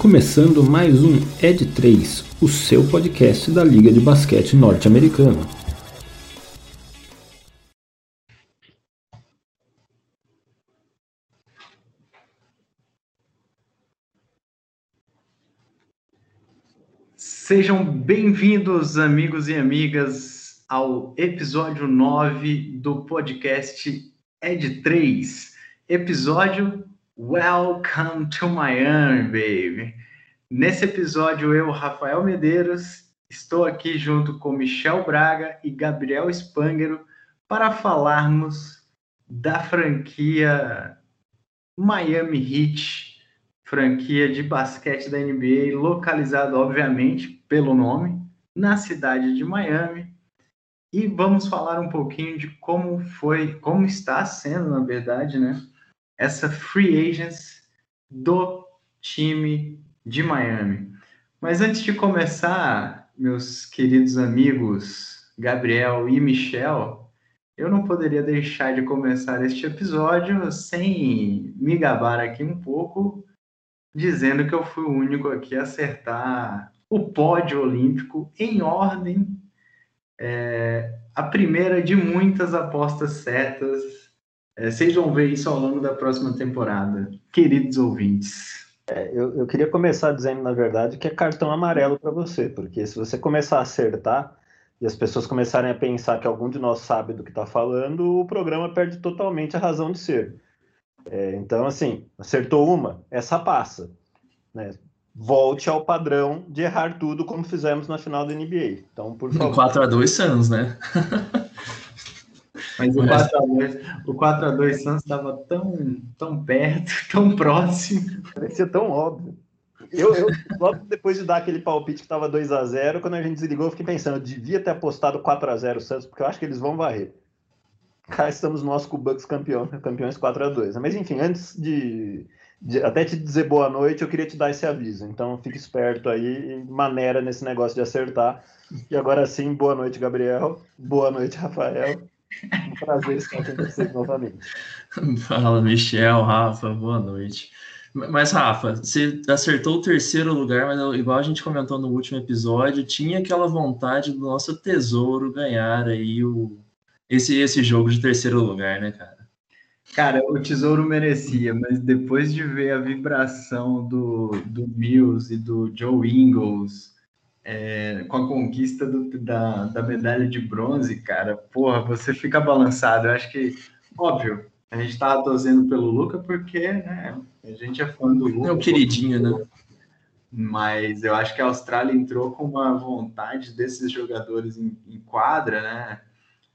começando mais um Ed 3, o seu podcast da Liga de Basquete Norte-Americana. Sejam bem-vindos, amigos e amigas, ao episódio 9 do podcast Ed 3. Episódio Welcome to Miami, baby. Nesse episódio, eu, Rafael Medeiros, estou aqui junto com Michel Braga e Gabriel Spangero para falarmos da franquia Miami Heat, franquia de basquete da NBA, localizada, obviamente, pelo nome, na cidade de Miami. E vamos falar um pouquinho de como foi, como está sendo, na verdade, né? Essa free agents do time de Miami. Mas antes de começar, meus queridos amigos Gabriel e Michel, eu não poderia deixar de começar este episódio sem me gabar aqui um pouco, dizendo que eu fui o único aqui a acertar o pódio olímpico em ordem. É, a primeira de muitas apostas certas é, vocês vão ver isso ao longo da próxima temporada, queridos ouvintes. É, eu, eu, queria começar dizendo, na verdade, que é cartão amarelo para você, porque se você começar a acertar e as pessoas começarem a pensar que algum de nós sabe do que está falando, o programa perde totalmente a razão de ser. É, então, assim, acertou uma, essa passa. Né? Volte ao padrão de errar tudo como fizemos na final da NBA. Então, por favor. 4x2 Suns, né? Mas o 4x2, o 4x2 Santos estava tão, tão perto, tão próximo. Parecia tão óbvio. Eu, eu, logo depois de dar aquele palpite que estava 2 a 0 quando a gente desligou, eu fiquei pensando, eu devia ter apostado 4 a 0 Santos, porque eu acho que eles vão varrer. Cá estamos nós com o Bucks campeão, campeões 4 a 2 Mas enfim, antes de, de, até te dizer boa noite, eu queria te dar esse aviso. Então fique esperto aí e maneira nesse negócio de acertar. E agora sim, boa noite, Gabriel. Boa noite, Rafael. Um prazer estar com vocês novamente. Fala, Michel, Rafa, boa noite. Mas, Rafa, você acertou o terceiro lugar, mas igual a gente comentou no último episódio, tinha aquela vontade do nosso tesouro ganhar aí o, esse, esse jogo de terceiro lugar, né, cara? Cara, o tesouro merecia, mas depois de ver a vibração do, do Mills e do Joe Ingles é, com a conquista do, da, da medalha de bronze, cara, porra, você fica balançado. Eu acho que, óbvio, a gente tava torcendo pelo Luca porque, né, a gente é fã do Luca. É o queridinho, né? Mas eu acho que a Austrália entrou com uma vontade desses jogadores em, em quadra, né?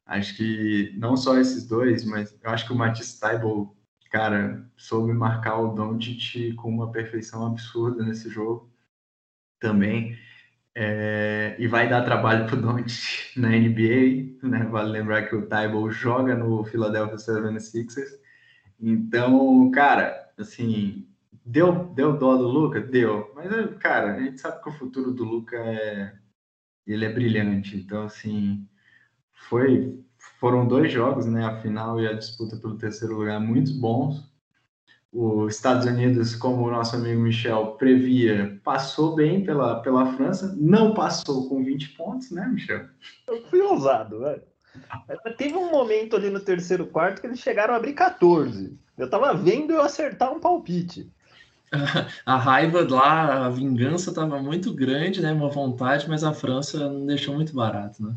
Acho que não só esses dois, mas eu acho que o Matisse Taibol, cara, soube marcar o Doncic com uma perfeição absurda nesse jogo também. É, e vai dar trabalho para o Doncic na NBA, né? Vale lembrar que o Tybalt joga no Philadelphia 76ers. Então, cara, assim, deu, deu dó do Luca? Deu. Mas, cara, a gente sabe que o futuro do Luca é... Ele é brilhante. Então, assim, foi... Foram dois jogos, né? A final e a disputa pelo terceiro lugar muito bons os Estados Unidos, como o nosso amigo Michel previa, passou bem pela, pela França, não passou com 20 pontos, né, Michel? Eu fui ousado, velho. Teve um momento ali no terceiro quarto que eles chegaram a abrir 14. Eu tava vendo eu acertar um palpite. A raiva lá, a vingança tava muito grande, né? Uma vontade, mas a França não deixou muito barato, né?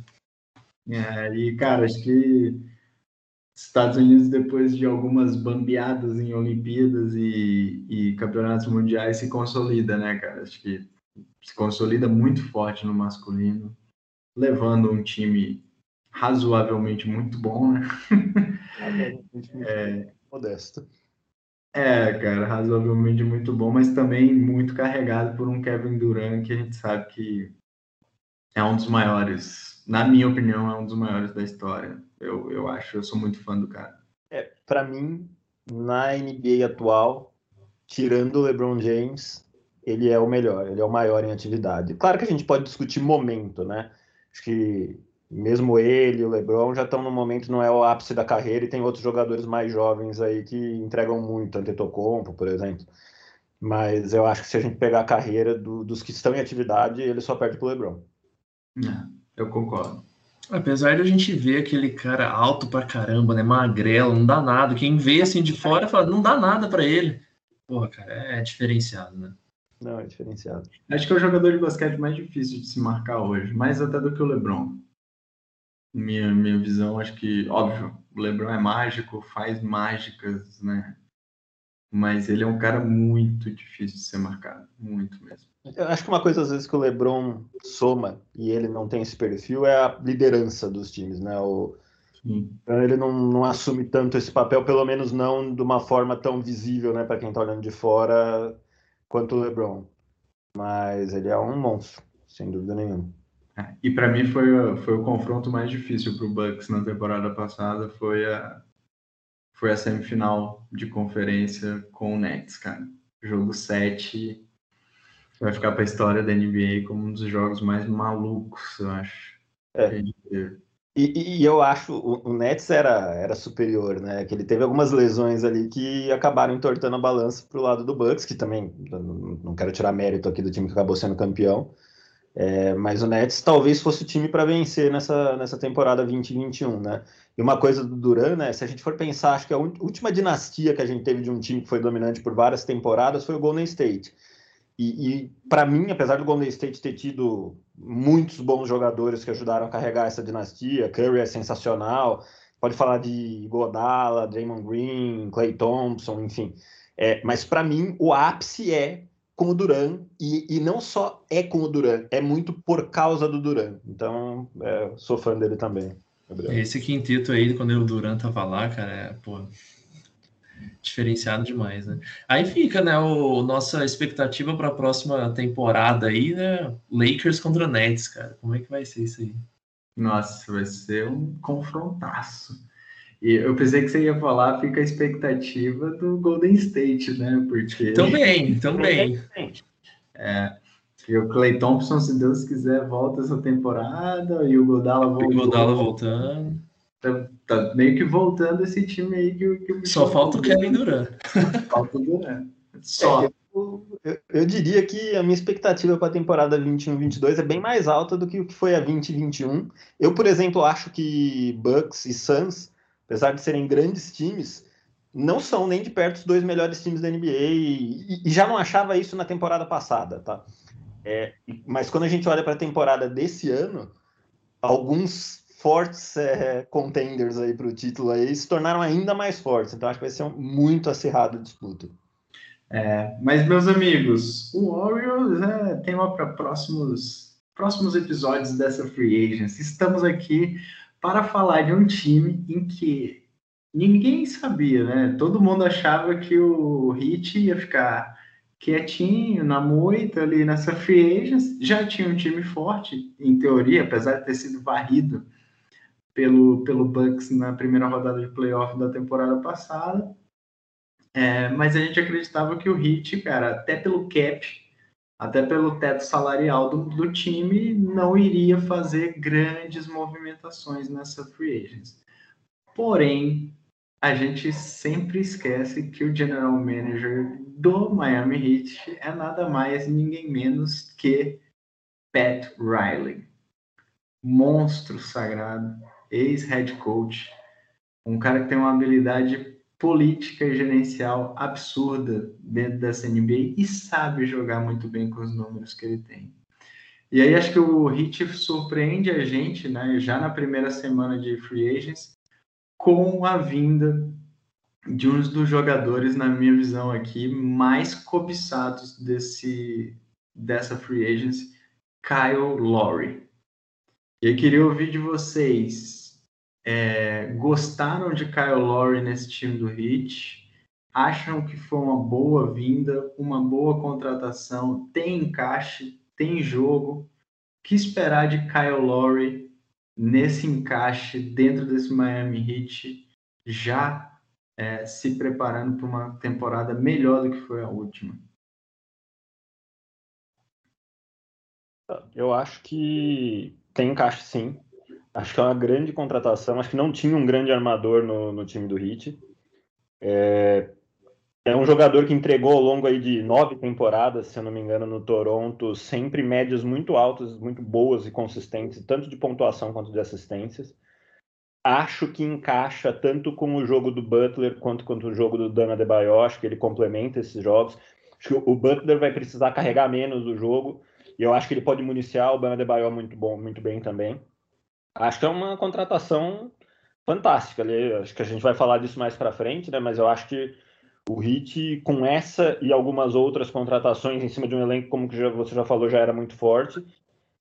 É, e cara, acho que Estados Unidos, depois de algumas bambeadas em Olimpíadas e, e, campeonatos mundiais, se consolida, né, cara? Acho que se consolida muito forte no masculino, levando um time razoavelmente muito bom, né? é, modesto. É, cara, razoavelmente muito bom, mas também muito carregado por um Kevin Durant que a gente sabe que é um dos maiores, na minha opinião, é um dos maiores da história eu, eu acho, eu sou muito fã do cara. É, para mim, na NBA atual, tirando o LeBron James, ele é o melhor, ele é o maior em atividade. Claro que a gente pode discutir momento, né? Acho que mesmo ele, o LeBron já estão no momento não é o ápice da carreira e tem outros jogadores mais jovens aí que entregam muito, Antetokounmpo, por exemplo. Mas eu acho que se a gente pegar a carreira do, dos que estão em atividade, ele só perde pro LeBron. É, eu concordo. Apesar de a gente ver aquele cara alto pra caramba, né? Magrelo, não dá nada. Quem vê assim de fora fala, não dá nada para ele. Porra, cara, é diferenciado, né? Não, é diferenciado. Acho que é o jogador de basquete mais difícil de se marcar hoje, mais até do que o LeBron. Minha, minha visão, acho que, óbvio, o LeBron é mágico, faz mágicas, né? Mas ele é um cara muito difícil de ser marcado, muito mesmo. Eu acho que uma coisa, às vezes, que o LeBron soma e ele não tem esse perfil é a liderança dos times, né? O, então, ele não, não assume tanto esse papel, pelo menos não de uma forma tão visível, né, para quem está olhando de fora, quanto o LeBron. Mas ele é um monstro, sem dúvida nenhuma. É, e para mim foi, foi o confronto mais difícil para o Bucks na temporada passada, foi a, foi a semifinal de conferência com o Nets, cara. Jogo 7 vai ficar para a história da NBA como um dos jogos mais malucos, eu acho. É. E, e, eu acho o, o Nets era, era superior, né? Que ele teve algumas lesões ali que acabaram entortando a balança para o lado do Bucks, que também não, não quero tirar mérito aqui do time que acabou sendo campeão. É, mas o Nets talvez fosse o time para vencer nessa, nessa temporada 2021, né? E uma coisa do Duran, né? Se a gente for pensar, acho que a última dinastia que a gente teve de um time que foi dominante por várias temporadas foi o Golden State. E, e para mim, apesar do Golden State ter tido muitos bons jogadores que ajudaram a carregar essa dinastia, Curry é sensacional, pode falar de Godala, Draymond Green, Clay Thompson, enfim. É, mas para mim, o ápice é com o Duran, e, e não só é com o Duran, é muito por causa do Duran. Então, é, sou fã dele também. Gabriel. Esse quinteto aí, quando o Duran tava lá, cara, é, pô, diferenciado demais, né? Aí fica, né, o nossa expectativa para a próxima temporada aí, né? Lakers contra Nets, cara. Como é que vai ser isso aí? Nossa, vai ser um confrontaço. E eu pensei que você ia falar, fica a expectativa do Golden State, né? Porque também, também. É, e o Clay Thompson, se Deus quiser, volta essa temporada e o Godala voltando. O Godala voltando. Tá, tá, meio que voltando esse time aí que, que Só falta o Kevin Durant. falta o Durant. Só. É, eu, eu, eu, diria que a minha expectativa para a temporada 21-22 é bem mais alta do que o que foi a 2021. Eu, por exemplo, acho que Bucks e Suns, apesar de serem grandes times, não são nem de perto os dois melhores times da NBA e, e já não achava isso na temporada passada, tá? É, mas quando a gente olha para a temporada desse ano, alguns fortes é, contenders aí para o título aí se tornaram ainda mais fortes. Então acho que vai ser um muito acirrado disputa. É, mas meus amigos, o Warriors é tema para próximos próximos episódios dessa free agency. Estamos aqui para falar de um time em que ninguém sabia, né? Todo mundo achava que o Heat ia ficar quietinho na moita ali nessa free. Já tinha um time forte, em teoria, apesar de ter sido varrido pelo, pelo Bucks na primeira rodada de playoff da temporada passada. É, mas a gente acreditava que o Heat, cara, até pelo cap, até pelo teto salarial do, do time, não iria fazer grandes movimentações nessa free agency. Porém, a gente sempre esquece que o general manager do Miami Heat é nada mais ninguém menos que Pat Riley. Monstro sagrado, ex-head coach, um cara que tem uma habilidade política e gerencial absurda dentro dessa NBA e sabe jogar muito bem com os números que ele tem. E aí acho que o Heat surpreende a gente, né, já na primeira semana de free agents, com a vinda de um dos jogadores, na minha visão aqui, mais cobiçados desse dessa free agency, Kyle Lowry. E eu queria ouvir de vocês é, gostaram de Kyle Lowry nesse time do Heat? Acham que foi uma boa vinda, uma boa contratação? Tem encaixe, tem jogo? O que esperar de Kyle Lowry nesse encaixe dentro desse Miami Heat, já é, se preparando para uma temporada melhor do que foi a última? Eu acho que tem encaixe sim. Acho que é uma grande contratação. Acho que não tinha um grande armador no, no time do Heat. É, É um jogador que entregou ao longo aí de nove temporadas, se eu não me engano, no Toronto, sempre médias muito altas, muito boas e consistentes, tanto de pontuação quanto de assistências. Acho que encaixa tanto com o jogo do Butler quanto com o jogo do Dana Debaio. Acho que ele complementa esses jogos. Acho que o Butler vai precisar carregar menos o jogo. E eu acho que ele pode municiar o Bana Debaio muito bom, muito bem também. Acho que é uma contratação fantástica. Acho que a gente vai falar disso mais para frente, né? Mas eu acho que o Heat, com essa e algumas outras contratações em cima de um elenco, como que você já falou, já era muito forte,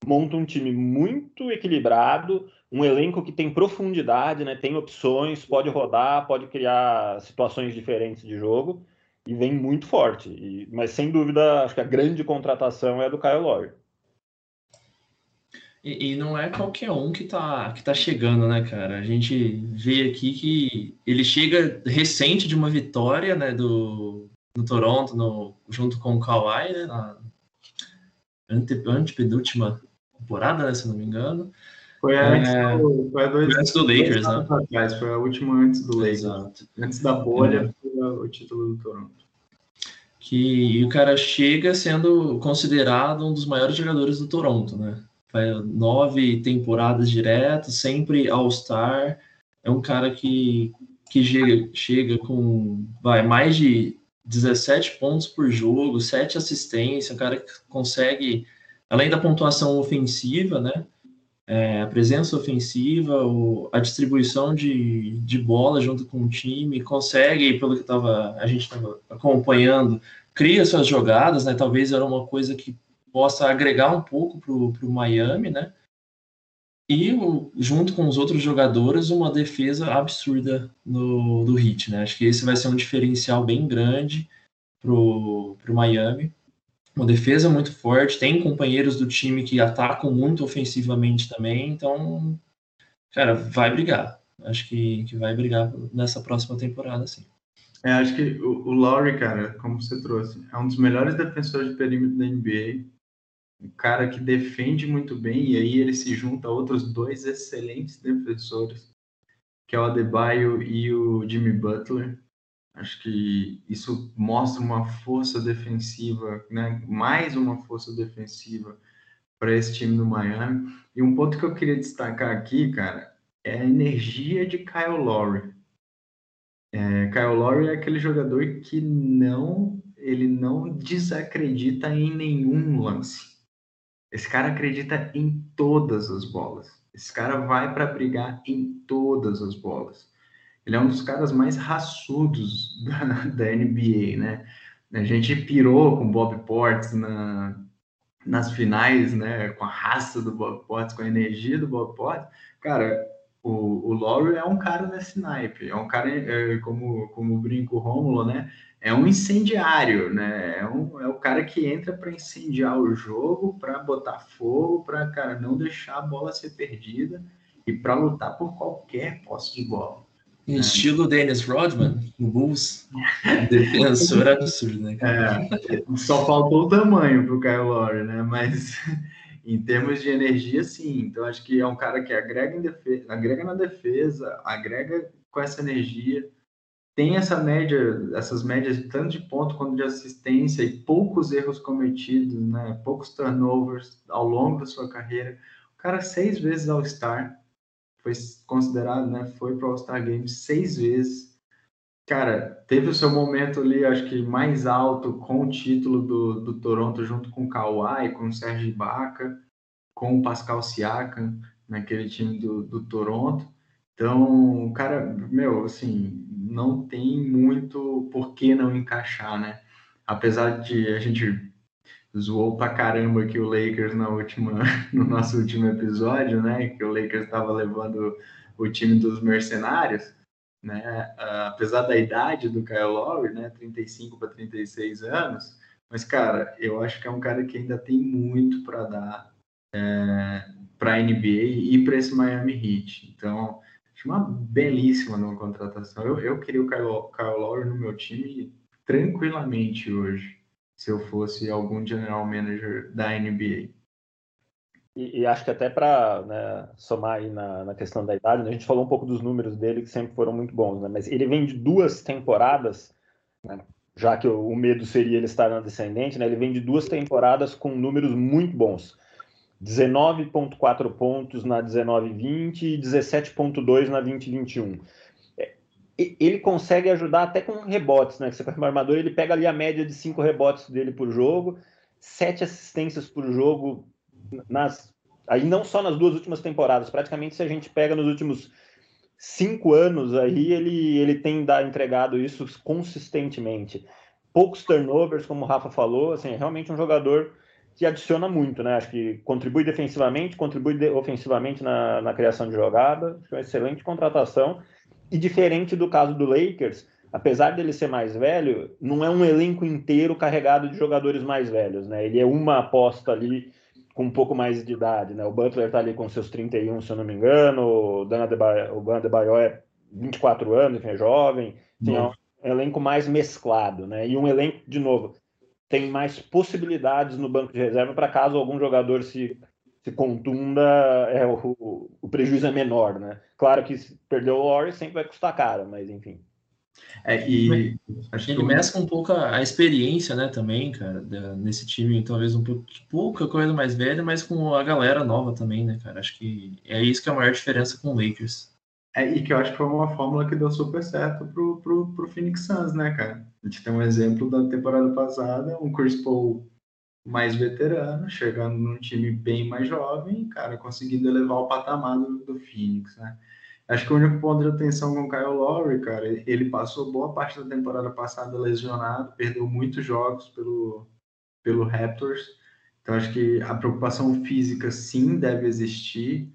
monta um time muito equilibrado, um elenco que tem profundidade, né? tem opções, pode rodar, pode criar situações diferentes de jogo e vem muito forte. E, mas sem dúvida, acho que a grande contratação é a do Kyle Lowry. E, e, não é qualquer um que tá, que tá chegando, né, cara? A gente vê aqui que ele chega recente de uma vitória, né, do, no Toronto, no, junto com o Kawhi, né, na ante, antepenúltima temporada, né, se não me engano. Foi antes, é, do, foi dois, antes do Lakers, né? Atrás, foi a última antes do Lakers. Exato. Antes da bolha, é. foi o título do Toronto. Que o cara chega sendo considerado um dos maiores jogadores do Toronto, né? Nove temporadas direto, sempre All-Star. É um cara que, que chega, chega com vai, mais de 17 pontos por jogo, 7 assistências, um cara que consegue, além da pontuação ofensiva, né? É, a presença ofensiva, o, a distribuição de, de bola junto com o time, consegue, pelo que tava, a gente estava acompanhando, cria suas jogadas, né? Talvez era uma coisa que possa agregar um pouco para o Miami, né? E junto com os outros jogadores, uma defesa absurda no, do Heat, né? Acho que esse vai ser um diferencial bem grande para o Miami. Uma defesa muito forte, tem companheiros do time que atacam muito ofensivamente também, então, cara, vai brigar. Acho que, que vai brigar nessa próxima temporada, sim. É, acho que o, o Lowry, cara, como você trouxe, é um dos melhores defensores de perímetro da NBA um cara que defende muito bem, e aí ele se junta a outros dois excelentes defensores, que é o Adebayo e o Jimmy Butler. Acho que isso mostra uma força defensiva, né? mais uma força defensiva para esse time do Miami. E um ponto que eu queria destacar aqui, cara, é a energia de Kyle Lowry. É, Kyle Lowry é aquele jogador que não ele não desacredita em nenhum lance. Esse cara acredita em todas as bolas. Esse cara vai para brigar em todas as bolas. Ele é um dos caras mais raçudos da, da NBA, né? A gente pirou com o Bob Portes na, nas finais, né? Com a raça do Bob Portes, com a energia do Bob Portes. Cara, o, o Laurie é um cara nesse naipe. É um cara, é, como, como brinco o Rômulo, né? é um incendiário, né? É, um, é o cara que entra para incendiar o jogo, para botar fogo, para cara não deixar a bola ser perdida e para lutar por qualquer posse de bola. Em né? estilo Dennis Rodman, no Bulls, defensor absurdo, né? É, só faltou o tamanho pro Kyle Lowry, né? Mas em termos de energia, sim. Então acho que é um cara que agrega, defesa, agrega na defesa, agrega com essa energia tem essa média, essas médias tanto de ponto quanto de assistência e poucos erros cometidos, né? Poucos turnovers ao longo da sua carreira. O cara seis vezes All-Star, foi considerado, né? Foi para All-Star Games seis vezes. Cara, teve o seu momento ali, acho que mais alto com o título do, do Toronto junto com o Kawhi, com o Serge Ibaka, com o Pascal Siakam, naquele time do, do Toronto. Então, cara, meu, assim, não tem muito por que não encaixar, né? Apesar de a gente zoou pra caramba aqui o Lakers na última, no nosso último episódio, né? Que o Lakers estava levando o time dos mercenários, né? Apesar da idade do Kyle Lowry, né? 35 para 36 anos, mas cara, eu acho que é um cara que ainda tem muito para dar é, para a NBA e para esse Miami Heat. Então, Acho uma belíssima numa contratação. Eu, eu queria o Kyle, Kyle Lowry no meu time tranquilamente hoje, se eu fosse algum general manager da NBA. E, e acho que até para né, somar aí na, na, questão da idade, né, a gente falou um pouco dos números dele, que sempre foram muito bons, né, mas ele vem de duas temporadas, né, já que o, medo seria ele estar na descendente, né? Ele vem de duas temporadas com números muito bons. 19.4 pontos na 19-20 e 17.2 na 20-21. É, ele consegue ajudar até com rebotes, né? Que você com o armador, ele pega ali a média de cinco rebotes dele por jogo, sete assistências por jogo nas aí não só nas duas últimas temporadas, praticamente se a gente pega nos últimos cinco anos aí ele, ele tem da, entregado isso consistentemente. Poucos turnovers, como o Rafa falou, assim, é realmente um jogador que adiciona muito, né? Acho que contribui defensivamente, contribui de, ofensivamente na, na criação de jogada, acho é uma excelente contratação. E diferente do caso do Lakers, apesar dele ser mais velho, não é um elenco inteiro carregado de jogadores mais velhos, né? Ele é uma aposta ali com um pouco mais de idade, né? O Butler está ali com seus 31, se eu não me engano, o Dan Adebayo, o Dan Adebayo é 24 anos, enfim, é jovem, enfim, é um elenco mais mesclado, né? E um elenco, de novo, tem mais possibilidades no banco de reserva para caso algum jogador se, se contunda, é, o, o prejuízo é menor, né? Claro que se perder o Warriors sempre vai custar caro, mas enfim. É, e acho ele que mescla um pouco a, a, experiência, né, também, cara, da, nesse time, talvez um pouco, pouca coisa mais velha, mas com a galera nova também, né, cara? Acho que é isso que é a maior diferença com o Lakers. É, e que eu acho que foi uma fórmula que deu super certo pro, pro, pro Phoenix Suns, né, cara? A gente tem um exemplo da temporada passada, um Chris Paul mais veterano, chegando num time bem mais jovem, cara, conseguindo elevar o patamar do, do Phoenix, né? Acho que o único ponto de atenção com o Kyle Lowry, cara, ele passou boa parte da temporada passada lesionado, perdeu muitos jogos pelo, pelo Raptors. Então acho que a preocupação física sim deve existir,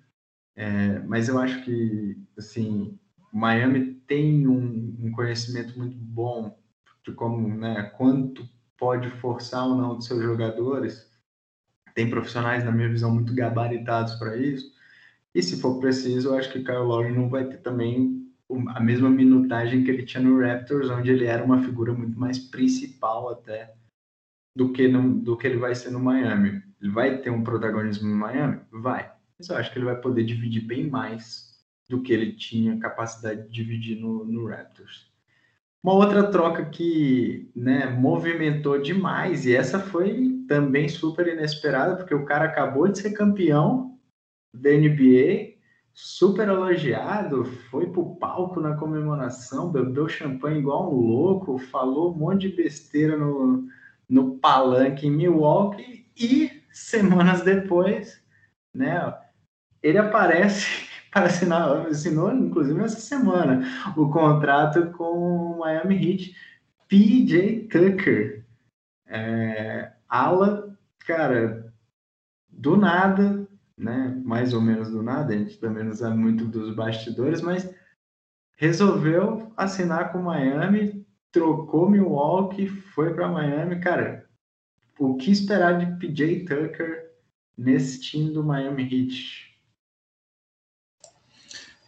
é, mas eu acho que assim Miami tem um, um, conhecimento muito bom de como, né, quanto pode forçar ou não dos seus jogadores. Tem profissionais, na minha visão, muito gabaritados para isso. E se for preciso, eu acho que Kyle Lowry não vai ter também a mesma minutagem que ele tinha no Raptors, onde ele era uma figura muito mais principal até do que, no, do que ele vai ser no Miami. Ele vai ter um protagonismo no Miami? Vai. Mas eu acho que ele vai poder dividir bem mais do que ele tinha capacidade de dividir no, no Raptors. Uma outra troca que né, movimentou demais, e essa foi também super inesperada, porque o cara acabou de ser campeão da NBA, super elogiado, foi pro palco na comemoração, bebeu champanhe igual um louco, falou um monte de besteira no, no palanque em Milwaukee e semanas depois, né, ele aparece para assinar, assinou inclusive essa semana o contrato com o Miami Heat, PJ Tucker, é, ala, cara, do nada né? Mais ou menos do nada, a gente também não sabe muito dos bastidores, mas resolveu assinar com Miami, trocou Milwaukee, foi para Miami, cara. O que esperar de PJ Tucker nesse time do Miami Heat?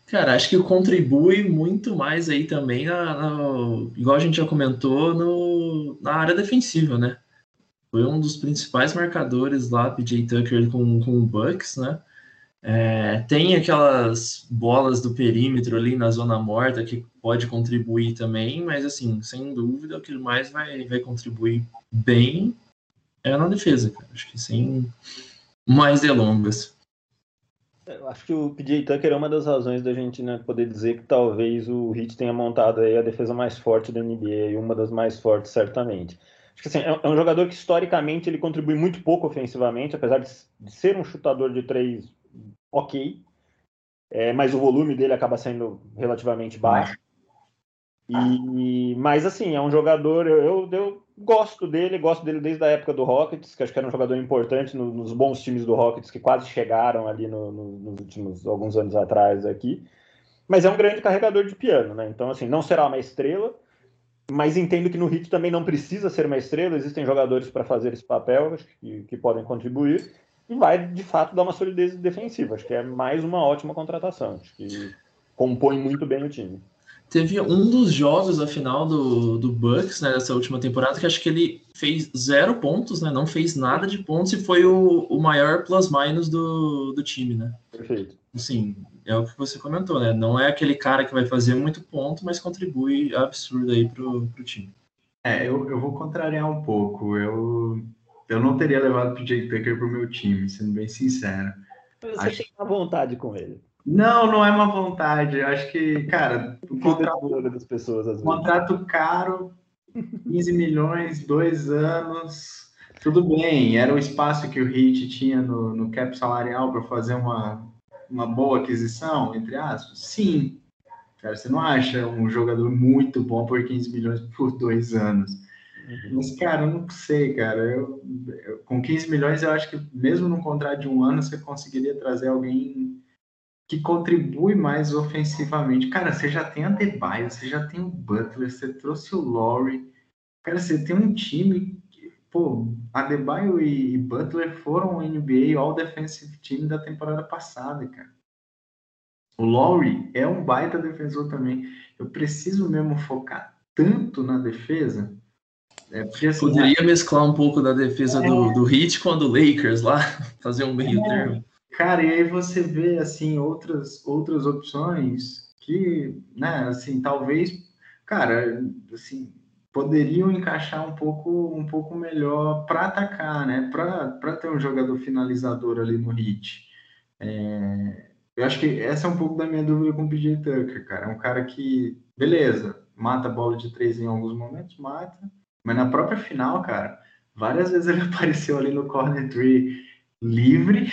Cara, acho que contribui muito mais aí também, na, na, igual a gente já comentou, no, na área defensiva, né? Foi um dos principais marcadores lá, PJ Tucker com, com o Bucks, né? É, tem aquelas bolas do perímetro ali na zona morta que pode contribuir também, mas assim, sem dúvida, o que mais vai, vai contribuir bem é na defesa, cara. Acho que sem mais delongas. Eu acho que o PJ Tucker é uma das razões da gente né, poder dizer que talvez o Heat tenha montado aí a defesa mais forte da NBA e uma das mais fortes, certamente. Acho que assim, é, é um jogador que historicamente ele contribui muito pouco ofensivamente, apesar de, ser um chutador de três ok, é, mas o volume dele acaba sendo relativamente baixo. E, mas assim, é um jogador, eu, eu, eu, gosto dele, gosto dele desde a época do Rockets, que acho que era um jogador importante no, nos bons times do Rockets que quase chegaram ali no, no, nos últimos alguns anos atrás aqui. Mas é um grande carregador de piano, né? Então, assim, não será uma estrela, mas entendo que no Heat também não precisa ser uma estrela, existem jogadores para fazer esse papel que, que, podem contribuir e vai de fato dar uma solidez defensiva. Acho que é mais uma ótima contratação, acho que compõe muito bem o time. Teve um dos jogos da final do, do Bucks, né, dessa última temporada, que acho que ele fez zero pontos, né, não fez nada de pontos e foi o, o maior plus-minus do, do time, né? Perfeito. Sim, é o que você comentou, né? Não é aquele cara que vai fazer muito ponto, mas contribui absurdo aí pro, pro time. É, eu, eu vou contrariar um pouco. Eu, eu não teria levado o PJ Tucker pro meu time, sendo bem sincero. Você Acho... tem uma vontade com ele. Não, não é uma vontade. Eu acho que, cara, o contrato, das pessoas, às contrato caro, 15 milhões, dois anos. Tudo bem, era o espaço que o Heat tinha no, no cap salarial para fazer uma, uma boa aquisição, entre aspas? Sim. Cara, você não acha um jogador muito bom por 15 milhões por dois anos. Uhum. Mas, cara, eu não sei, cara. Eu, eu, com 15 milhões, eu acho que mesmo num contrato de um ano, você conseguiria trazer alguém que contribui mais ofensivamente. Cara, você já tem a Debaio, você já tem o Butler, você trouxe o Laurie. Cara, você tem um time pô, Adebayo e, Butler foram o NBA All Defensive Team da temporada passada, cara. O Laurie é um baita defensor também. Eu preciso mesmo focar tanto na defesa. É porque, assim, Poderia mesclar um pouco da defesa é... do, do Heat com a do Lakers lá, fazer um meio é... termo. Cara, e aí você vê assim outras outras opções que, né, assim, talvez, cara, assim, poderiam encaixar um pouco um pouco melhor para atacar, né? Para ter um jogador finalizador ali no hit. É, eu acho que essa é um pouco da minha dúvida com o PJ Tucker, cara. É um cara que, beleza, mata a bola de três em alguns momentos, mata, mas na própria final, cara, várias vezes ele apareceu ali no corner tree livre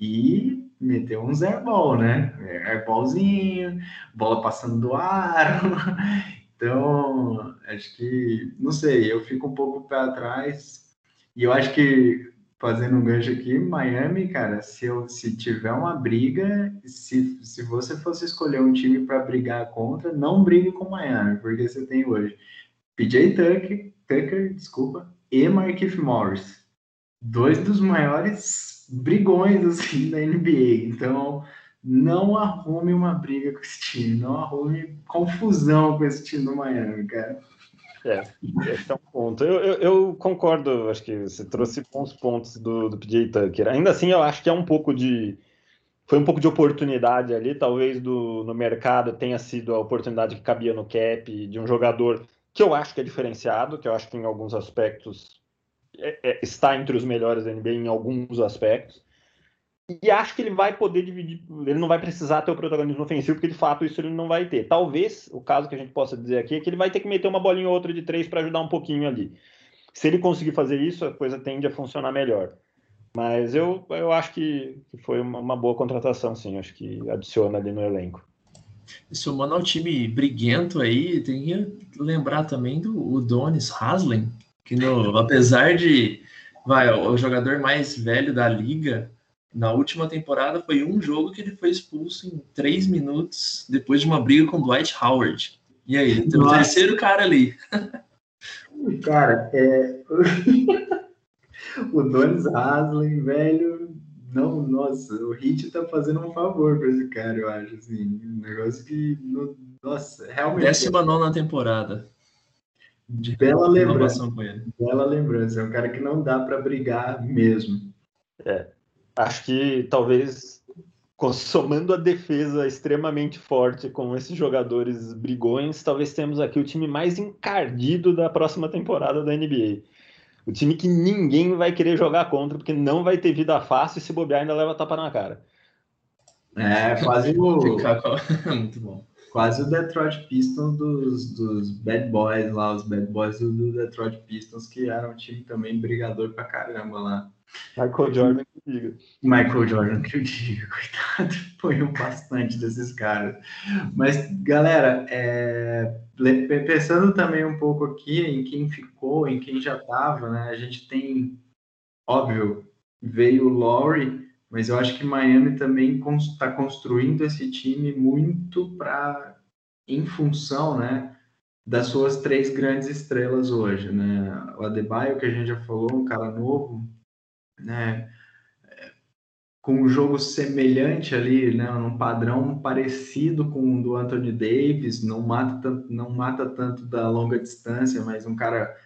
e meteu um airball, né? Airballzinho, bola passando do aro. Então, acho que, não sei, eu fico um pouco para trás. E eu acho que, fazendo um gancho aqui, Miami, cara, se, eu, se tiver uma briga, se, se você fosse escolher um time para brigar contra, não brigue com Miami, porque você tem hoje PJ Tucker, Tucker desculpa, e Markif Morris. Dois dos maiores brigões assim, da NBA. Então, não arrume uma briga com esse time, não arrume confusão com esse time do Miami, cara. É, esse é um ponto. Eu, eu, eu, concordo, acho que você trouxe bons pontos do, do PJ Tucker. Ainda assim, eu acho que é um pouco de. Foi um pouco de oportunidade ali, talvez do, no mercado tenha sido a oportunidade que cabia no cap de um jogador que eu acho que é diferenciado, que eu acho que em alguns aspectos é, é, está entre os melhores da NBA em alguns aspectos. E acho que ele vai poder dividir, ele não vai precisar ter o protagonismo ofensivo, porque de fato isso ele não vai ter. Talvez o caso que a gente possa dizer aqui é que ele vai ter que meter uma bolinha ou outra de três para ajudar um pouquinho ali. Se ele conseguir fazer isso, a coisa tende a funcionar melhor. Mas eu, eu acho que, foi uma, uma boa contratação, sim. Acho que adiciona ali no elenco. Somando ao time briguento aí, tem que lembrar também do Donis Haslem, que no, apesar de vai, o jogador mais velho da liga, na última temporada foi um jogo que ele foi expulso em três minutos depois de uma briga com Dwight Howard. E aí, tem o terceiro cara ali. Cara, é... o Donis Haslem, velho, não, nossa, o Hit tá fazendo um favor para esse cara, eu acho, assim, um negócio que, nossa, realmente... Décima nona temporada. De Bela lembrança. Bela lembrança, é um cara que não dá para brigar mesmo. É, acho que talvez somando a defesa extremamente forte com esses jogadores brigões, talvez temos aqui o time mais encardido da próxima temporada da NBA. O time que ninguém vai querer jogar contra, porque não vai ter vida fácil e se bobear ainda leva tapa na cara. É, quase o. Muito bom. Quase o Detroit Pistons dos, dos Bad Boys lá, os Bad Boys do, do Detroit Pistons, que era um time também brigador pra caramba lá. Michael Jordan que diga. Michael Jordan que eu diga, coitado, um bastante desses caras. Mas, galera, é, pensando também um pouco aqui em quem ficou, em quem já estava, né? A gente tem, óbvio, veio o Laurie, mas eu acho que Miami também está construindo esse time muito para, em função, né? Das suas três grandes estrelas hoje, né? O Adebayo, que a gente já falou, um cara novo, né, com um jogo semelhante ali, né, um padrão parecido com o do Anthony Davis, não mata tanto, não mata tanto da longa distância, mas um cara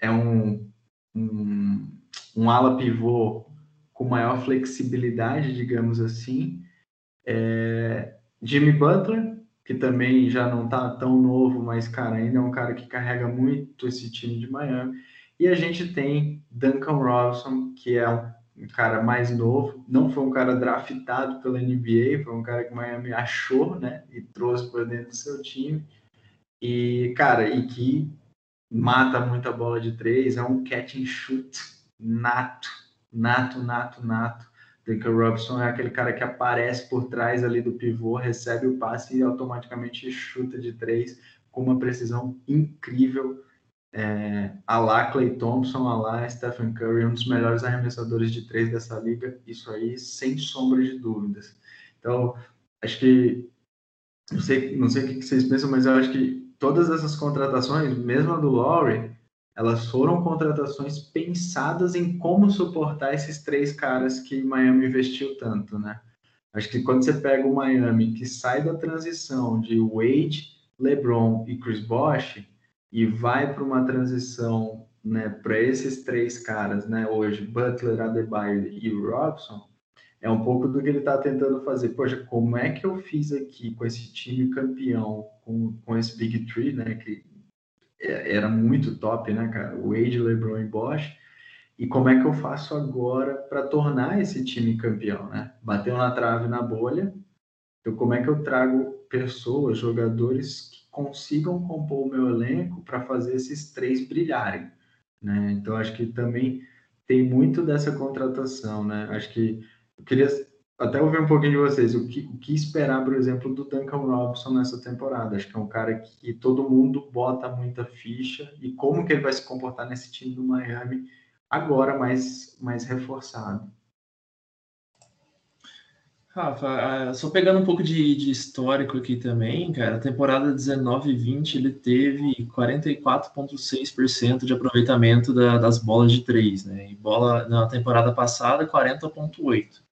é um, um, um ala pivô com maior flexibilidade, digamos assim. É, Jimmy Butler, que também já não está tão novo, mas, cara, ainda é um cara que carrega muito esse time de Miami. E a gente tem Duncan Robinson, que é um cara mais novo, não foi um cara draftado pela NBA, foi um cara que Miami achou, né, e trouxe para dentro do seu time. E, cara, e que mata muita bola de três, é um catch and shoot nato, nato, nato, nato. Duncan Robinson é aquele cara que aparece por trás ali do pivô, recebe o passe e automaticamente chuta de três com uma precisão incrível. É, a lá Clay Thompson, a lá Stephen Curry, um dos melhores arremessadores de três dessa liga, isso aí sem sombra de dúvidas. Então, acho que não sei, não sei o que vocês pensam, mas eu acho que todas essas contratações, mesmo a do Lowry, elas foram contratações pensadas em como suportar esses três caras que Miami investiu tanto, né? Acho que quando você pega o Miami que sai da transição de Wade, LeBron e Chris Bosh e vai para uma transição, né, para esses três caras, né, hoje Butler, Adebayo e Robson, é um pouco do que ele está tentando fazer. Poxa, como é que eu fiz aqui com esse time campeão, com, com esse Big Three, né? Que é, era muito top, né, cara? Wade, LeBron e Bosch. E como é que eu faço agora para tornar esse time campeão, né? Bateu na trave na bolha. Então, como é que eu trago pessoas, jogadores consigam compor o meu elenco para fazer esses três brilharem, né? Então, acho que também tem muito dessa contratação, né? Acho que eu queria até ouvir um pouquinho de vocês. O que, o que, esperar, por exemplo, do Duncan Robinson nessa temporada? Acho que é um cara que todo mundo bota muita ficha. E como que ele vai se comportar nesse time do Miami agora mais, mais reforçado? Rafa, só pegando um pouco de, de histórico aqui também, cara, a temporada 19 e 20 ele teve 44,6% de aproveitamento da, das bolas de três, né? E bola na temporada passada, 40,8%.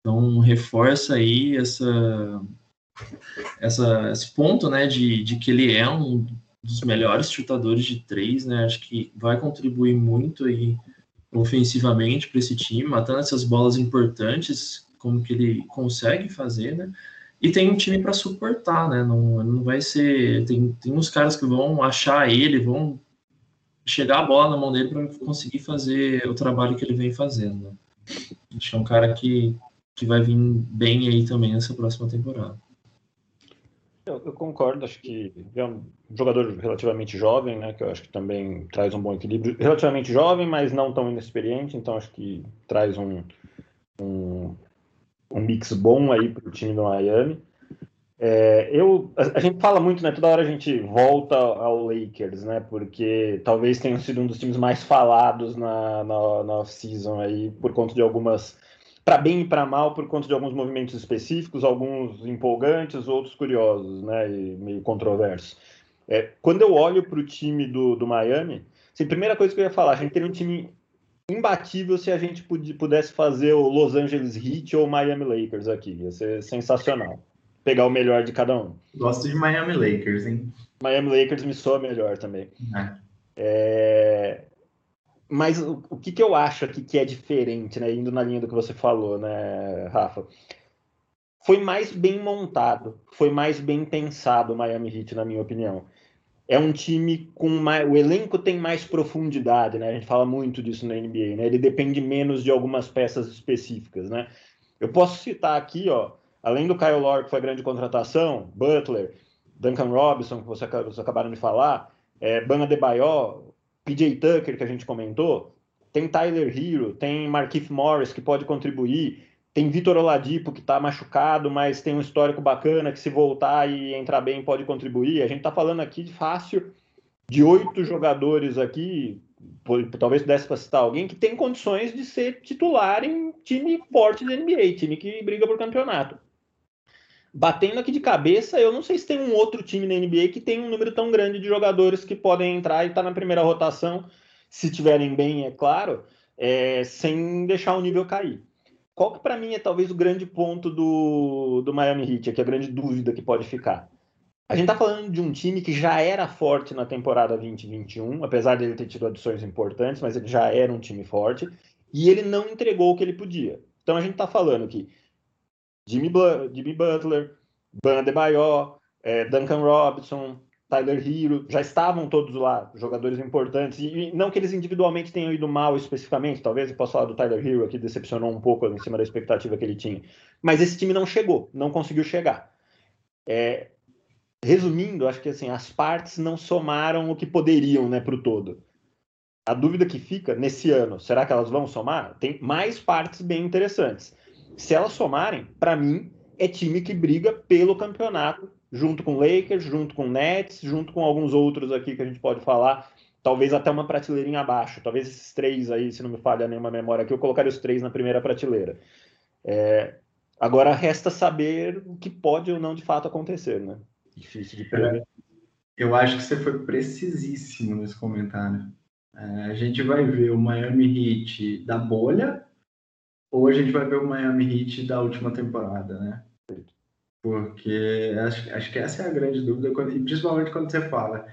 Então, reforça aí essa, essa, esse ponto, né, de, de que ele é um dos melhores chutadores de três, né, acho que vai contribuir muito aí ofensivamente para esse time, matando essas bolas importantes, como que ele consegue fazer, né, e tem um time para suportar, né, não, não vai ser, tem, tem uns caras que vão achar ele, vão chegar a bola na mão dele para conseguir fazer o trabalho que ele vem fazendo, né. Acho que é um cara que que vai vir bem aí também nessa próxima temporada. Eu, eu, concordo, acho que é um jogador relativamente jovem, né, que eu acho que também traz um bom equilíbrio. Relativamente jovem, mas não tão inexperiente, então acho que traz um, um, um mix bom aí para o time do Miami. É, eu, a, a, gente fala muito, né? Toda hora a gente volta ao Lakers, né? Porque talvez tenha sido um dos times mais falados na, na, na off-season aí, por conta de algumas para bem e para mal por conta de alguns movimentos específicos, alguns empolgantes, outros curiosos, né, e meio controversos. É, quando eu olho para o time do, do Miami, assim, a primeira coisa que eu ia falar, a gente teria um time imbatível se a gente pudesse fazer o Los Angeles Heat ou o Miami Lakers aqui, ia ser sensacional. Pegar o melhor de cada um. Gosto de Miami Lakers, hein? Miami Lakers me soa melhor também. É. É, mas o, o que, que eu acho aqui que é diferente, né? Indo na linha do que você falou, né, Rafa? Foi mais bem montado, foi mais bem pensado o Miami Heat, na minha opinião. É um time com mais. O elenco tem mais profundidade, né? A gente fala muito disso na NBA, né? Ele depende menos de algumas peças específicas, né? Eu posso citar aqui, ó, além do Kyle Lowry, que foi a grande contratação, Butler, Duncan Robinson, que você, vocês acabaram de falar, é, Bana Debayor, PJ Tucker, que a gente comentou, tem Tyler Hero, tem Marquise Morris, que pode contribuir, tem Vitor Oladipo, que está machucado, mas tem um histórico bacana, que se voltar e entrar bem pode contribuir. A gente está falando aqui de fácil de oito jogadores aqui, talvez pudesse para citar alguém, que tem condições de ser titular em time forte da NBA, time que briga por campeonato batendo aqui de cabeça, eu não sei se tem um outro time na NBA que tem um número tão grande de jogadores que podem entrar e estar tá na primeira rotação, se tiverem bem, é claro, é, sem deixar o nível cair. Qual que para mim é talvez o grande ponto do, do Miami Heat, aqui a grande dúvida que pode ficar? A gente está falando de um time que já era forte na temporada 2021, apesar dele ter tido adições importantes, mas ele já era um time forte, e ele não entregou o que ele podia. Então a gente está falando que Jimmy, Jimmy Butler, Bana Debayor, é, Duncan Robinson, Tyler Hero, já estavam todos lá, jogadores importantes, e não que eles individualmente tenham ido mal especificamente, talvez eu possa falar do Tyler Hero aqui, decepcionou um pouco em cima da expectativa que ele tinha, mas esse time não chegou, não conseguiu chegar. É, resumindo, acho que assim, as partes não somaram o que poderiam né, para o todo. A dúvida que fica nesse ano, será que elas vão somar? Tem mais partes bem interessantes. Se elas somarem, para mim, é time que briga pelo campeonato junto com Lakers, junto com Nets, junto com alguns outros aqui que a gente pode falar, talvez até uma prateleirinha abaixo. Talvez esses três aí, se não me falha nenhuma memória aqui, eu colocaria os três na primeira prateleira. É... Agora resta saber o que pode ou não de fato acontecer, né? Difícil de prever. Eu acho que você foi precisíssimo nesse comentário. É, a gente vai ver o Miami Heat da bolha ou a gente vai ver o Miami Heat da última temporada, né? Porque acho, acho que essa é a grande dúvida, quando, principalmente quando você fala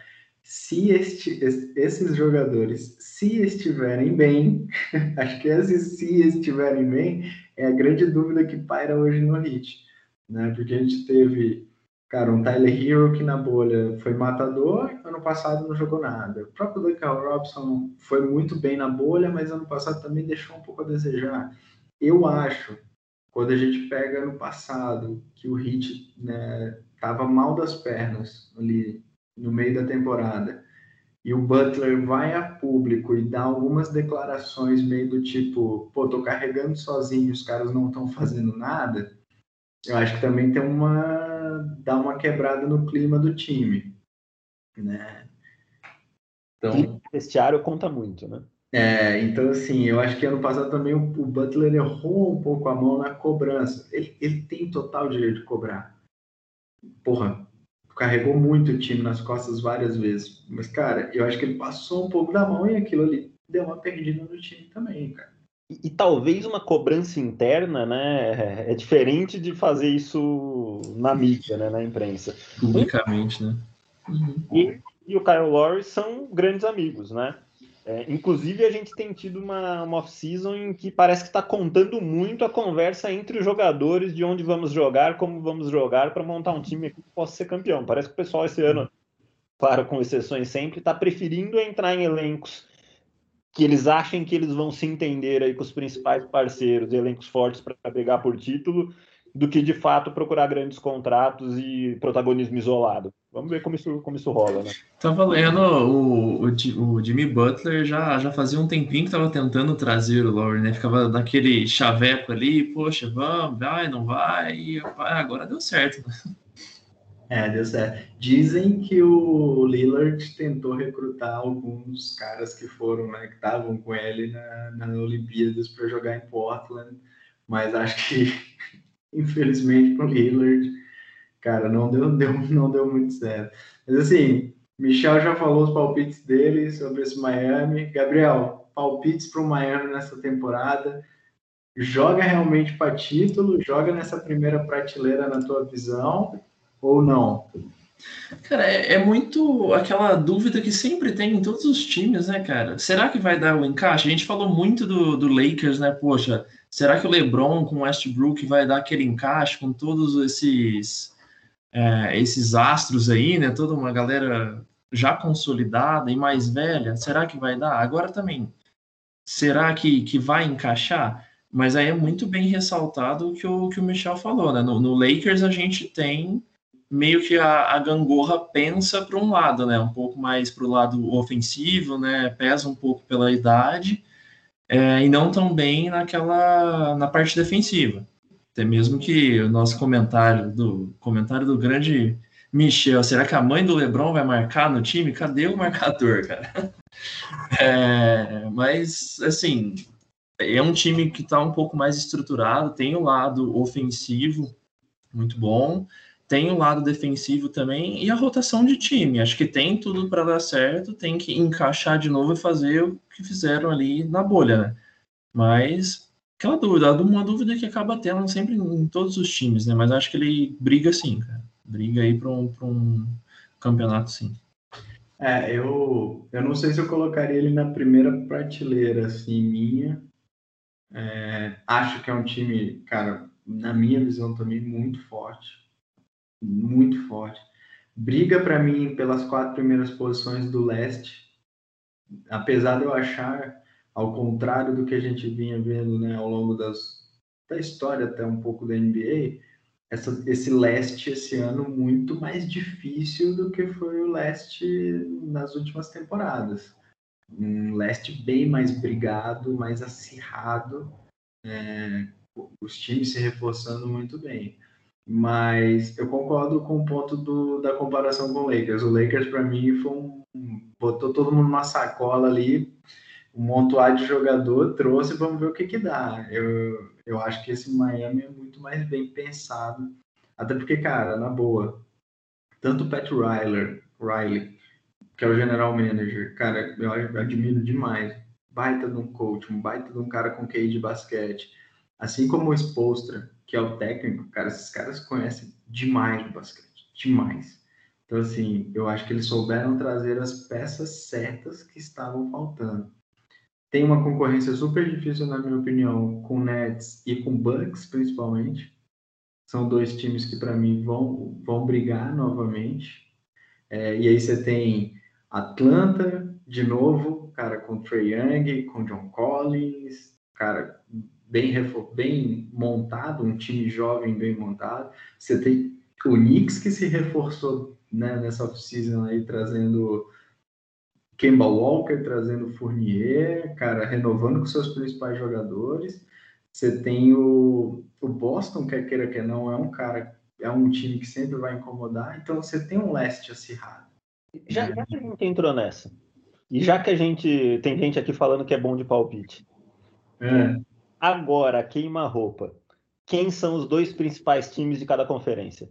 se este, esses jogadores, se estiverem bem, acho que esse se estiverem bem é a grande dúvida que paira hoje no Hit, né? Porque a gente teve, cara, um Tyler Hero que na bolha foi matador, ano passado não jogou nada. O próprio Duncan Robson foi muito bem na bolha, mas ano passado também deixou um pouco a desejar. Eu acho quando a gente pega no passado, que o Hit né, tava mal das pernas ali no meio da temporada, e o Butler vai a público e dá algumas declarações meio do tipo, pô, tô carregando sozinho, os caras não estão fazendo nada, eu acho que também tem uma dá uma quebrada no clima do time, né? Então, o vestiário conta muito, né? É, então, assim, eu acho que ano passado também o, o, Butler errou um pouco a mão na cobrança. Ele, ele tem total direito de cobrar. Porra, carregou muito o time nas costas várias vezes. Mas, cara, eu acho que ele passou um pouco da mão e aquilo ali deu uma perdida no time também, cara. E, e talvez uma cobrança interna, né? É diferente de fazer isso na mídia, né? Na imprensa. Publicamente, né? Uhum. E, e o Kyle Lowry são grandes amigos, né? É, inclusive, a gente tem tido uma, uma off-season em que parece que está contando muito a conversa entre os jogadores de onde vamos jogar, como vamos jogar, para montar um time que possa ser campeão. Parece que o pessoal esse ano, claro, com exceções sempre, está preferindo entrar em elencos que eles achem que eles vão se entender aí com os principais parceiros, elencos fortes para brigar por título, do que de fato procurar grandes contratos e protagonismo isolado. Vamos ver como isso, como isso rola, né? Tava lendo o, o, o Jimmy Butler já, já fazia um tempinho que tava tentando trazer o Lowry, né? Ficava naquele chaveco ali, poxa, vamos, vai, não vai, e agora deu certo. É, deu certo. Dizem que o Lillard tentou recrutar alguns caras que foram, né, que estavam com ele na, na Olimpíadas para jogar em Portland, mas acho que infelizmente, para o Lillard, cara, não deu, deu, não deu muito certo. Mas assim, Michel já falou os palpites dele sobre esse Miami. Gabriel, palpites para o Miami nessa temporada. Joga realmente para título? Joga nessa primeira prateleira na tua visão ou não? Cara, é, é, muito aquela dúvida que sempre tem em todos os times, né, cara? Será que vai dar o encaixe? A gente falou muito do, do Lakers, né? Poxa, será que o LeBron com o Westbrook vai dar aquele encaixe com todos esses é, esses astros aí, né? Toda uma galera já consolidada e mais velha. Será que vai dar? Agora também, será que, que vai encaixar? Mas aí é muito bem ressaltado o que o que o Michel falou, né? No, no Lakers a gente tem meio que a, a gangorra pensa para um lado, né? Um pouco mais para o lado ofensivo, né? Pesa um pouco pela idade é, e não tão bem naquela na parte defensiva. Até mesmo que o nosso comentário do comentário do grande Michel, será que a mãe do LeBron vai marcar no time? Cadê o marcador, cara? É, mas assim, é um time que está um pouco mais estruturado, tem o lado ofensivo muito bom, tem o lado defensivo também e a rotação de time. Acho que tem tudo para dar certo, tem que encaixar de novo e fazer o que fizeram ali na bolha, né? Mas aquela dúvida, uma dúvida que acaba tendo sempre em todos os times, né? Mas acho que ele briga sim, cara. Briga aí para um, um campeonato sim. É, eu, eu não sei se eu colocaria ele na primeira prateleira, assim, minha. É, acho que é um time, cara, na minha visão também, muito forte muito forte. briga para mim pelas quatro primeiras posições do leste, apesar de eu achar, ao contrário do que a gente vinha vendo né, ao longo das, da história até um pouco da NBA, essa, esse leste esse ano muito mais difícil do que foi o leste nas últimas temporadas. Um leste bem mais brigado, mais acirrado, é, os times se reforçando muito bem. Mas eu concordo com o ponto do, da comparação com o Lakers. O Lakers, para mim, foi um, botou todo mundo numa sacola ali, um montoado de jogador, trouxe, vamos ver o que que dá. Eu, eu acho que esse Miami é muito mais bem pensado. Até porque, cara, na boa, tanto o Pat Riley, Riley, que é o general manager, cara, eu admiro demais. Baita de um coach, um baita de um cara com QI de basquete. Assim como o Spolstra, que é o técnico, cara, esses caras conhecem demais o basquete, demais. Então, assim, eu acho que eles souberam trazer as peças certas que estavam faltando. Tem uma concorrência super difícil, na minha opinião, com Nets e com Bucks, principalmente. São dois times que, para mim, vão, vão brigar novamente. É, e aí você tem Atlanta, de novo, cara, com Trey Young, com John Collins, cara, bem, bem montado, um time jovem bem montado. Você tem o Knicks que se reforçou né, nessa off-season aí, trazendo Kemba Walker, trazendo Fournier, cara, renovando com seus principais jogadores. Você tem o, o Boston, quer queira que não, é um cara, é um time que sempre vai incomodar. Então você tem um leste acirrado. Já, já que a gente entrou nessa, e já que a gente tem gente aqui falando que é bom de palpite, é. Agora queima roupa. Quem são os dois principais times de cada conferência?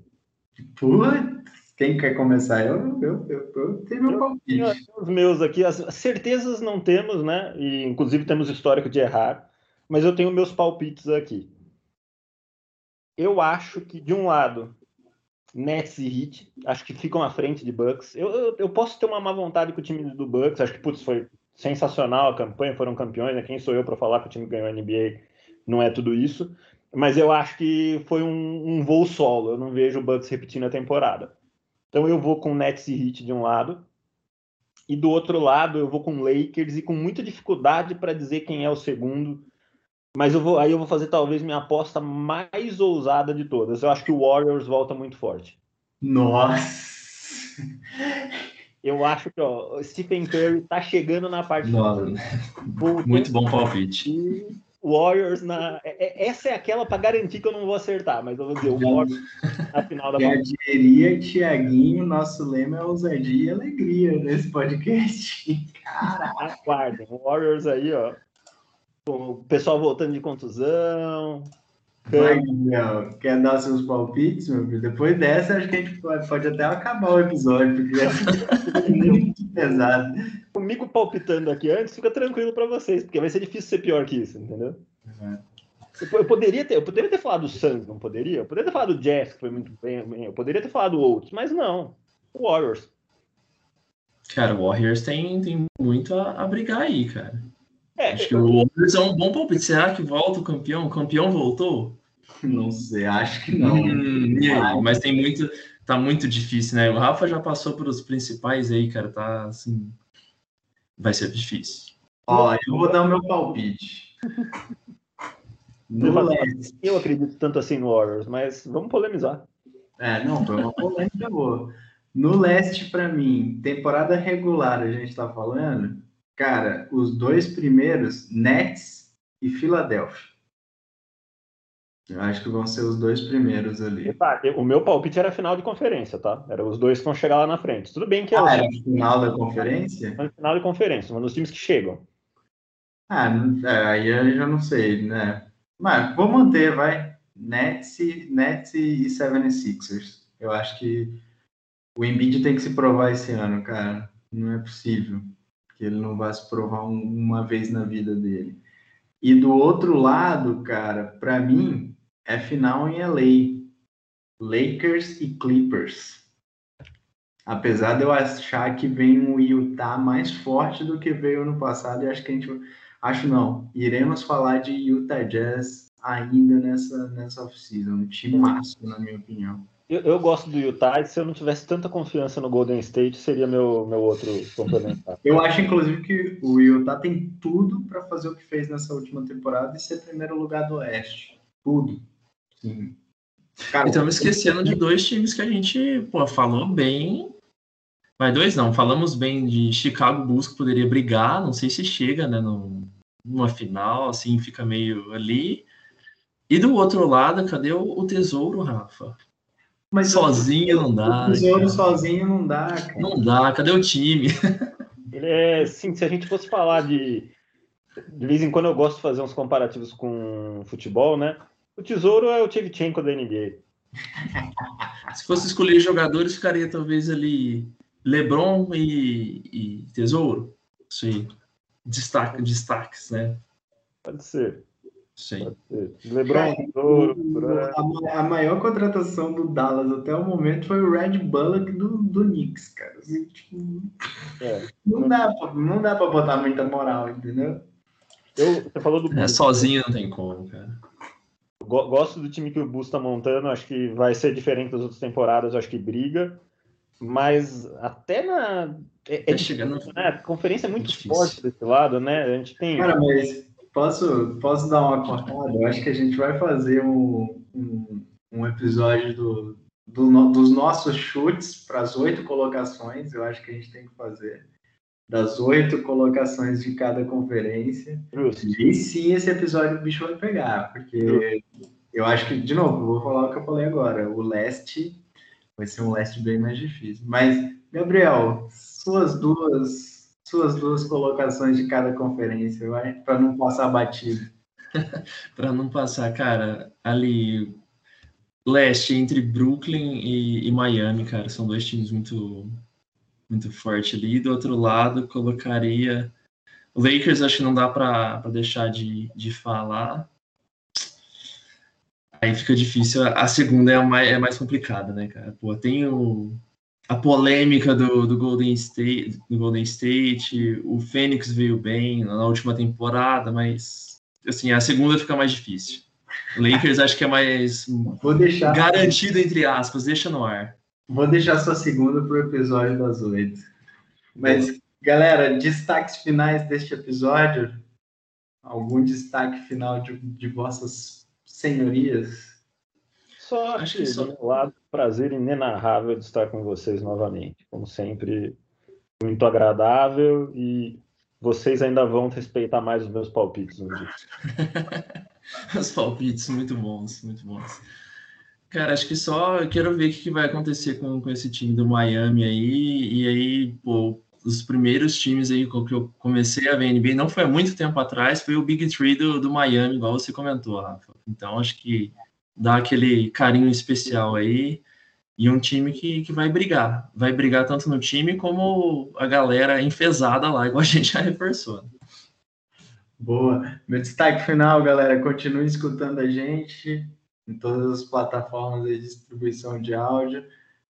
Putz, quem quer começar? Eu, eu, eu, eu tenho meu palpite. Os meus aqui, as certezas não temos, né? E inclusive temos histórico de errar, mas eu tenho meus palpites aqui. Eu acho que, de um lado, Nets e Heat, acho que ficam à frente de Bucks. Eu, eu, eu, posso ter uma má vontade com o time do Bucks, acho que putz, foi sensacional a campanha, foram campeões, né? Quem sou eu para falar que o time ganhou a NBA? Não é tudo isso. Mas eu acho que foi um, um voo solo. Eu não vejo o Bucks repetindo a temporada. Então eu vou com Nets e Heat de um lado. E do outro lado eu vou com Lakers e com muita dificuldade para dizer quem é o segundo. Mas eu vou, aí eu vou fazer talvez minha aposta mais ousada de todas. Eu acho que o Warriors volta muito forte. Nossa! Eu acho que ó, Stephen Curry tá chegando na parte. Nossa. Muito bom palpite. E Warriors na. É, é, essa é aquela para garantir que eu não vou acertar, mas eu vou dizer, o Warriors na final da partida. diria, Tiaguinho, nosso lema é ousadia e alegria nesse podcast. Caraca. Aguardem, o Warriors aí, ó o pessoal voltando de contusão. Vai, Miguel, quer dar seus palpites, meu filho? Depois dessa, acho que a gente pode, pode até acabar o episódio, porque é muito pesado. Comigo palpitando aqui antes, fica tranquilo para vocês, porque vai ser difícil ser pior que isso, entendeu? Uhum. Eu poderia ter, eu poderia ter falado do Suns, não poderia? Eu poderia ter falado do Jazz, que foi muito bem, eu poderia ter falado outros, mas não. O Warriors. Cara, o Warriors tem, tem muito a, a brigar aí, cara. É, Acho que o Warriors é um bom palpite. Será que volta o campeão? O campeão voltou? Não sei, acho que não. Hum, mas tem muito. Tá muito difícil, né? O Rafa já passou pelos principais aí, cara. Tá assim. Vai ser difícil. Ó, eu vou dar o meu palpite. No leste. Eu acredito tanto assim no Warriors, mas vamos polemizar. É, não, foi uma polêmica boa. No leste, para mim, temporada regular, a gente tá falando. Cara, os dois primeiros, Nets e Filadélfia. Eu acho que vão ser os dois primeiros ali. Tá, o meu palpite era final de conferência, tá? Era os dois que vão chegar lá na frente. Tudo bem que é ah, era final da conferência? Final de conferência, um dos times que chegam. Ah, é, aí eu já não sei, né? Mas vou manter, vai. Nets, Nets e 76ers. Eu acho que o Embiid tem que se provar esse ano, cara. Não é possível ele não vai se provar um, uma vez na vida dele. E do outro lado, cara, para mim é final em LA. Lakers e Clippers. Apesar de eu achar que vem um Utah mais forte do que veio ano passado, e acho que a gente. Acho não. Iremos falar de Utah Jazz ainda nessa, nessa off-season. Um time máximo, na minha opinião. Eu, eu, gosto do Utah e se eu não tivesse tanta confiança no Golden State, seria meu, meu outro complementar. eu acho, inclusive, que o Utah tem tudo para fazer o que fez nessa última temporada e ser primeiro lugar do Oeste. Tudo. Sim. Cara, estamos esquecendo de dois times que a gente pô, falou bem. Mas dois não, falamos bem de Chicago Bulls que poderia brigar, não sei se chega, né, no, numa final, assim, fica meio ali. E do outro lado, cadê o, o tesouro, Rafa? Mas sozinho não dá. Tesouro sozinho não dá, cara. Não dá, cadê o time? É, sim, se a gente fosse falar de. De vez em quando eu gosto de fazer uns comparativos com futebol, né? O tesouro é o Tchevchenko da NBA. se fosse escolher jogadores, ficaria talvez ali LeBron e, e Tesouro. Sim. Destaque, destaques, né? Pode ser. Sim. LeBron. A, a, maior contratação do Dallas até o momento foi o Red Bullock do, do Knicks, cara. Assim, tipo, é. não, dá pra, não dá pra botar muita moral, entendeu? Eu, você falou do. É, sozinho não tem como, cara. Gosto do time que o Bus está montando, acho que vai ser diferente das outras temporadas, acho que briga. Mas até na. É, é chegando... né? A conferência é muito difícil. forte desse lado, né? A gente tem. Cara, mas posso, posso dar uma cortada? Eu acho que a gente vai fazer um, um, um episódio do, do, dos nossos chutes para as oito colocações. Eu acho que a gente tem que fazer das oito colocações de cada conferência. Justo. E sim, esse episódio o bicho vai pegar, porque Justo. eu acho que, de novo, vou falar o que eu falei agora. O leste vai ser um leste bem mais difícil. Mas, Gabriel, suas duas suas duas colocações de cada conferência, vai, para não passar batido. para não passar, cara, ali leste entre Brooklyn e, e, Miami, cara, são dois times muito muito fortes ali. Do outro lado, colocaria Lakers, acho que não dá para deixar de, de falar. Aí fica difícil. A segunda é, a mais, é mais complicada, né, cara? Pô, tem o, a polêmica do, do, Golden State, do Golden State, o Fênix veio bem na última temporada, mas assim, a segunda fica mais difícil. O Lakers acho que é mais Vou deixar, garantido, entre aspas, deixa no ar. Vou deixar sua segunda para o episódio das oito. Mas, galera, destaques finais deste episódio? Algum destaque final de, de vossas senhorias? Só acho que do meu lado, prazer inenarrável de estar com vocês novamente. Como sempre, muito agradável e vocês ainda vão respeitar mais os meus palpites um dia. os palpites, muito bons, muito bons. Cara, acho que só quero ver o que vai acontecer com, com esse time do Miami aí. E aí, pô, os primeiros times aí que eu comecei a ver NBA não foi há muito tempo atrás, foi o Big Three do, do Miami, igual você comentou, Rafa. Então acho que dá aquele carinho especial aí. E um time que, que vai brigar. Vai brigar tanto no time como a galera enfesada lá, igual a gente já reforçou. Boa. Meu destaque final, galera, continue escutando a gente em todas as plataformas de distribuição de áudio.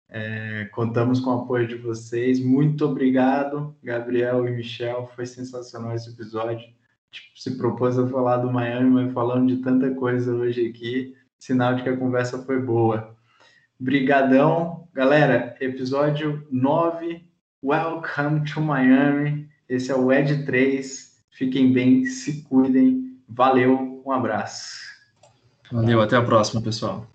É, contamos com o apoio de vocês. Muito obrigado, Gabriel e Michel. Foi sensacional esse episódio. Tipo, se propôs a falar do Miami, mas falando de tanta coisa hoje aqui, sinal de que a conversa foi boa. Brigadão, galera. Episódio 9. Welcome to Miami. Esse é o Ed 3. Fiquem bem, se cuidem. Valeu, um abraço. Valeu, até a próxima, pessoal.